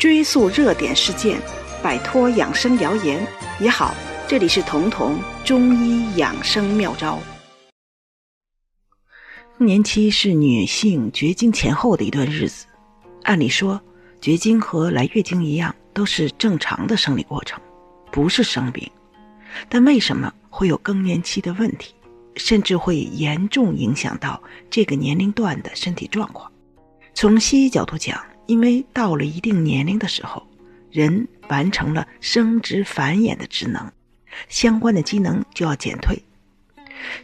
追溯热点事件，摆脱养生谣言也好。这里是彤彤中医养生妙招。更年期是女性绝经前后的一段日子，按理说，绝经和来月经一样，都是正常的生理过程，不是生病。但为什么会有更年期的问题，甚至会严重影响到这个年龄段的身体状况？从西医角度讲，因为到了一定年龄的时候，人完成了生殖繁衍的职能，相关的机能就要减退。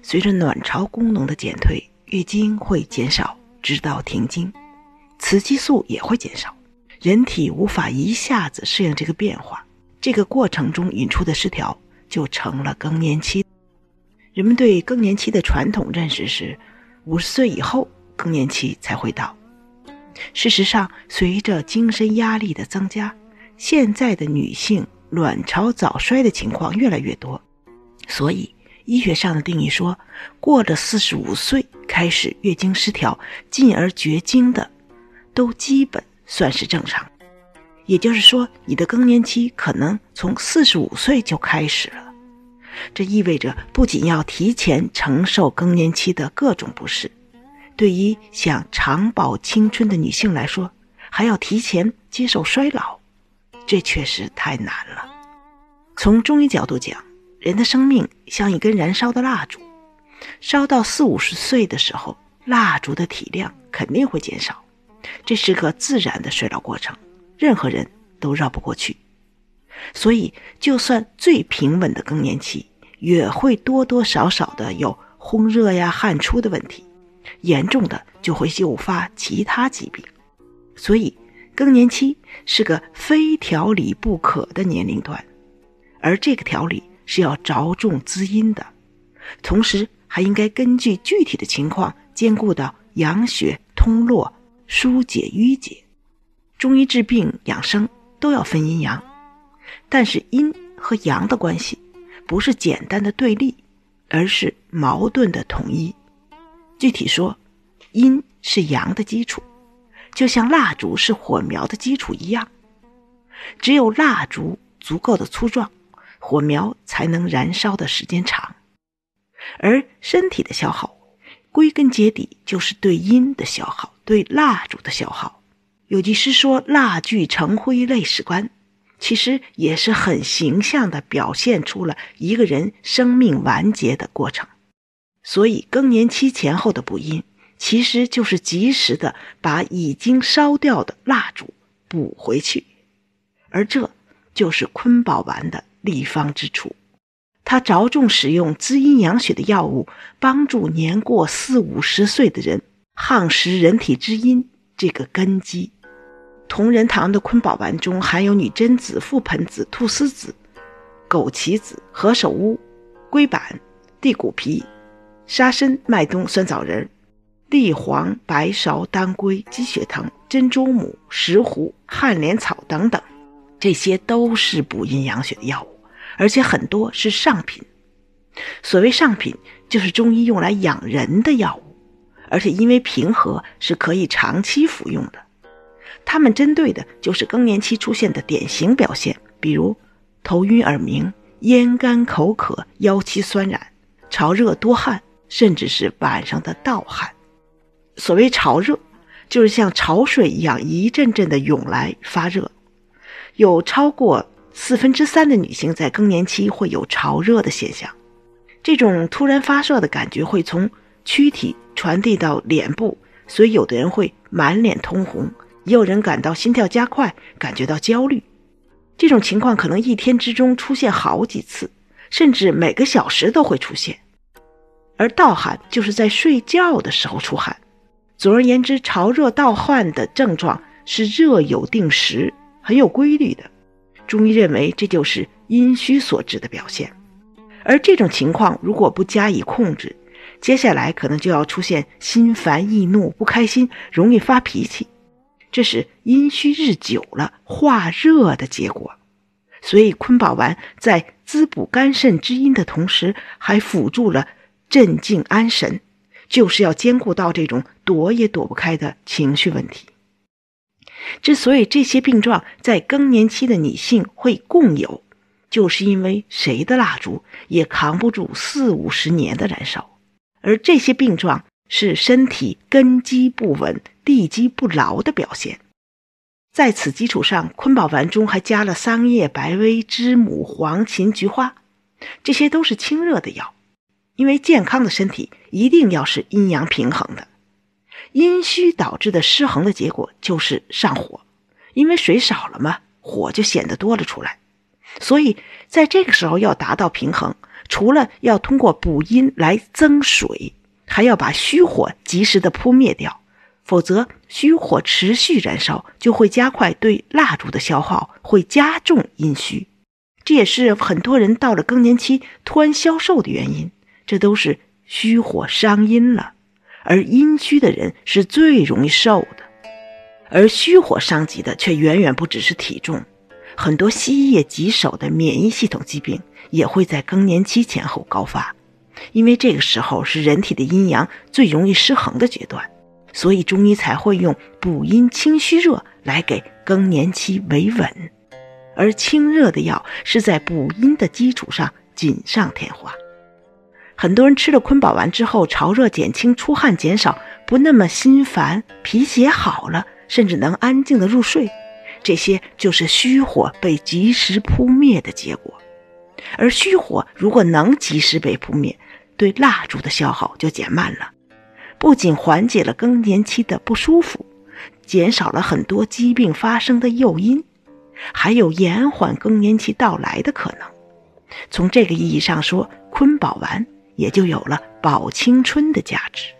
随着卵巢功能的减退，月经会减少，直到停经，雌激素也会减少，人体无法一下子适应这个变化，这个过程中引出的失调就成了更年期。人们对更年期的传统认识是，五十岁以后更年期才会到。事实上，随着精神压力的增加，现在的女性卵巢早衰的情况越来越多。所以，医学上的定义说，过了四十五岁开始月经失调，进而绝经的，都基本算是正常。也就是说，你的更年期可能从四十五岁就开始了。这意味着，不仅要提前承受更年期的各种不适。对于想长保青春的女性来说，还要提前接受衰老，这确实太难了。从中医角度讲，人的生命像一根燃烧的蜡烛，烧到四五十岁的时候，蜡烛的体量肯定会减少，这是个自然的衰老过程，任何人都绕不过去。所以，就算最平稳的更年期，也会多多少少的有烘热呀、汗出的问题。严重的就会诱发其他疾病，所以更年期是个非调理不可的年龄段，而这个调理是要着重滋阴的，同时还应该根据具体的情况兼顾到养血通络、疏解瘀结。中医治病养生都要分阴阳，但是阴和阳的关系不是简单的对立，而是矛盾的统一。具体说，阴是阳的基础，就像蜡烛是火苗的基础一样。只有蜡烛足够的粗壮，火苗才能燃烧的时间长。而身体的消耗，归根结底就是对阴的消耗，对蜡烛的消耗。有句诗说“蜡炬成灰泪始干”，其实也是很形象的表现出了一个人生命完结的过程。所以，更年期前后的补阴，其实就是及时的把已经烧掉的蜡烛补回去，而这就是坤宝丸的立方之处。它着重使用滋阴养血的药物，帮助年过四五十岁的人夯实人体之阴这个根基。同仁堂的坤宝丸中含有女贞子、覆盆子、菟丝子、枸杞子、何首乌、龟板、地骨皮。沙参、麦冬、酸枣仁、地黄、白芍、当归、鸡血藤、珍珠母、石斛、旱莲草等等，这些都是补阴养血的药物，而且很多是上品。所谓上品，就是中医用来养人的药物，而且因为平和，是可以长期服用的。它们针对的就是更年期出现的典型表现，比如头晕耳鸣、咽干口渴、腰膝酸软、潮热多汗。甚至是晚上的盗汗。所谓潮热，就是像潮水一样一阵阵的涌来发热。有超过四分之三的女性在更年期会有潮热的现象。这种突然发热的感觉会从躯体传递到脸部，所以有的人会满脸通红，也有人感到心跳加快，感觉到焦虑。这种情况可能一天之中出现好几次，甚至每个小时都会出现。而盗汗就是在睡觉的时候出汗。总而言之，潮热盗汗的症状是热有定时、很有规律的。中医认为这就是阴虚所致的表现。而这种情况如果不加以控制，接下来可能就要出现心烦易怒、不开心、容易发脾气，这是阴虚日久了化热的结果。所以，坤宝丸在滋补肝肾之阴的同时，还辅助了。镇静安神，就是要兼顾到这种躲也躲不开的情绪问题。之所以这些病状在更年期的女性会共有，就是因为谁的蜡烛也扛不住四五十年的燃烧，而这些病状是身体根基不稳、地基不牢的表现。在此基础上，坤宝丸中还加了桑叶、白薇、知母、黄芩、菊花，这些都是清热的药。因为健康的身体一定要是阴阳平衡的。阴虚导致的失衡的结果就是上火，因为水少了嘛，火就显得多了出来。所以在这个时候要达到平衡，除了要通过补阴来增水，还要把虚火及时的扑灭掉，否则虚火持续燃烧就会加快对蜡烛的消耗，会加重阴虚。这也是很多人到了更年期突然消瘦的原因，这都是虚火伤阴了。而阴虚的人是最容易瘦的，而虚火伤及的却远远不只是体重，很多西医也棘手的免疫系统疾病也会在更年期前后高发，因为这个时候是人体的阴阳最容易失衡的阶段，所以中医才会用补阴清虚热来给更年期维稳，而清热的药是在补阴的基础上锦上添花。很多人吃了坤宝丸之后，潮热减轻，出汗减少，不那么心烦，脾气也好了，甚至能安静的入睡。这些就是虚火被及时扑灭的结果。而虚火如果能及时被扑灭，对蜡烛的消耗就减慢了，不仅缓解了更年期的不舒服，减少了很多疾病发生的诱因，还有延缓更年期到来的可能。从这个意义上说，坤宝丸。也就有了保青春的价值。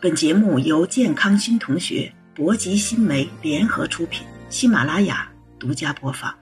本节目由健康新同学、博吉新媒联合出品，喜马拉雅独家播放。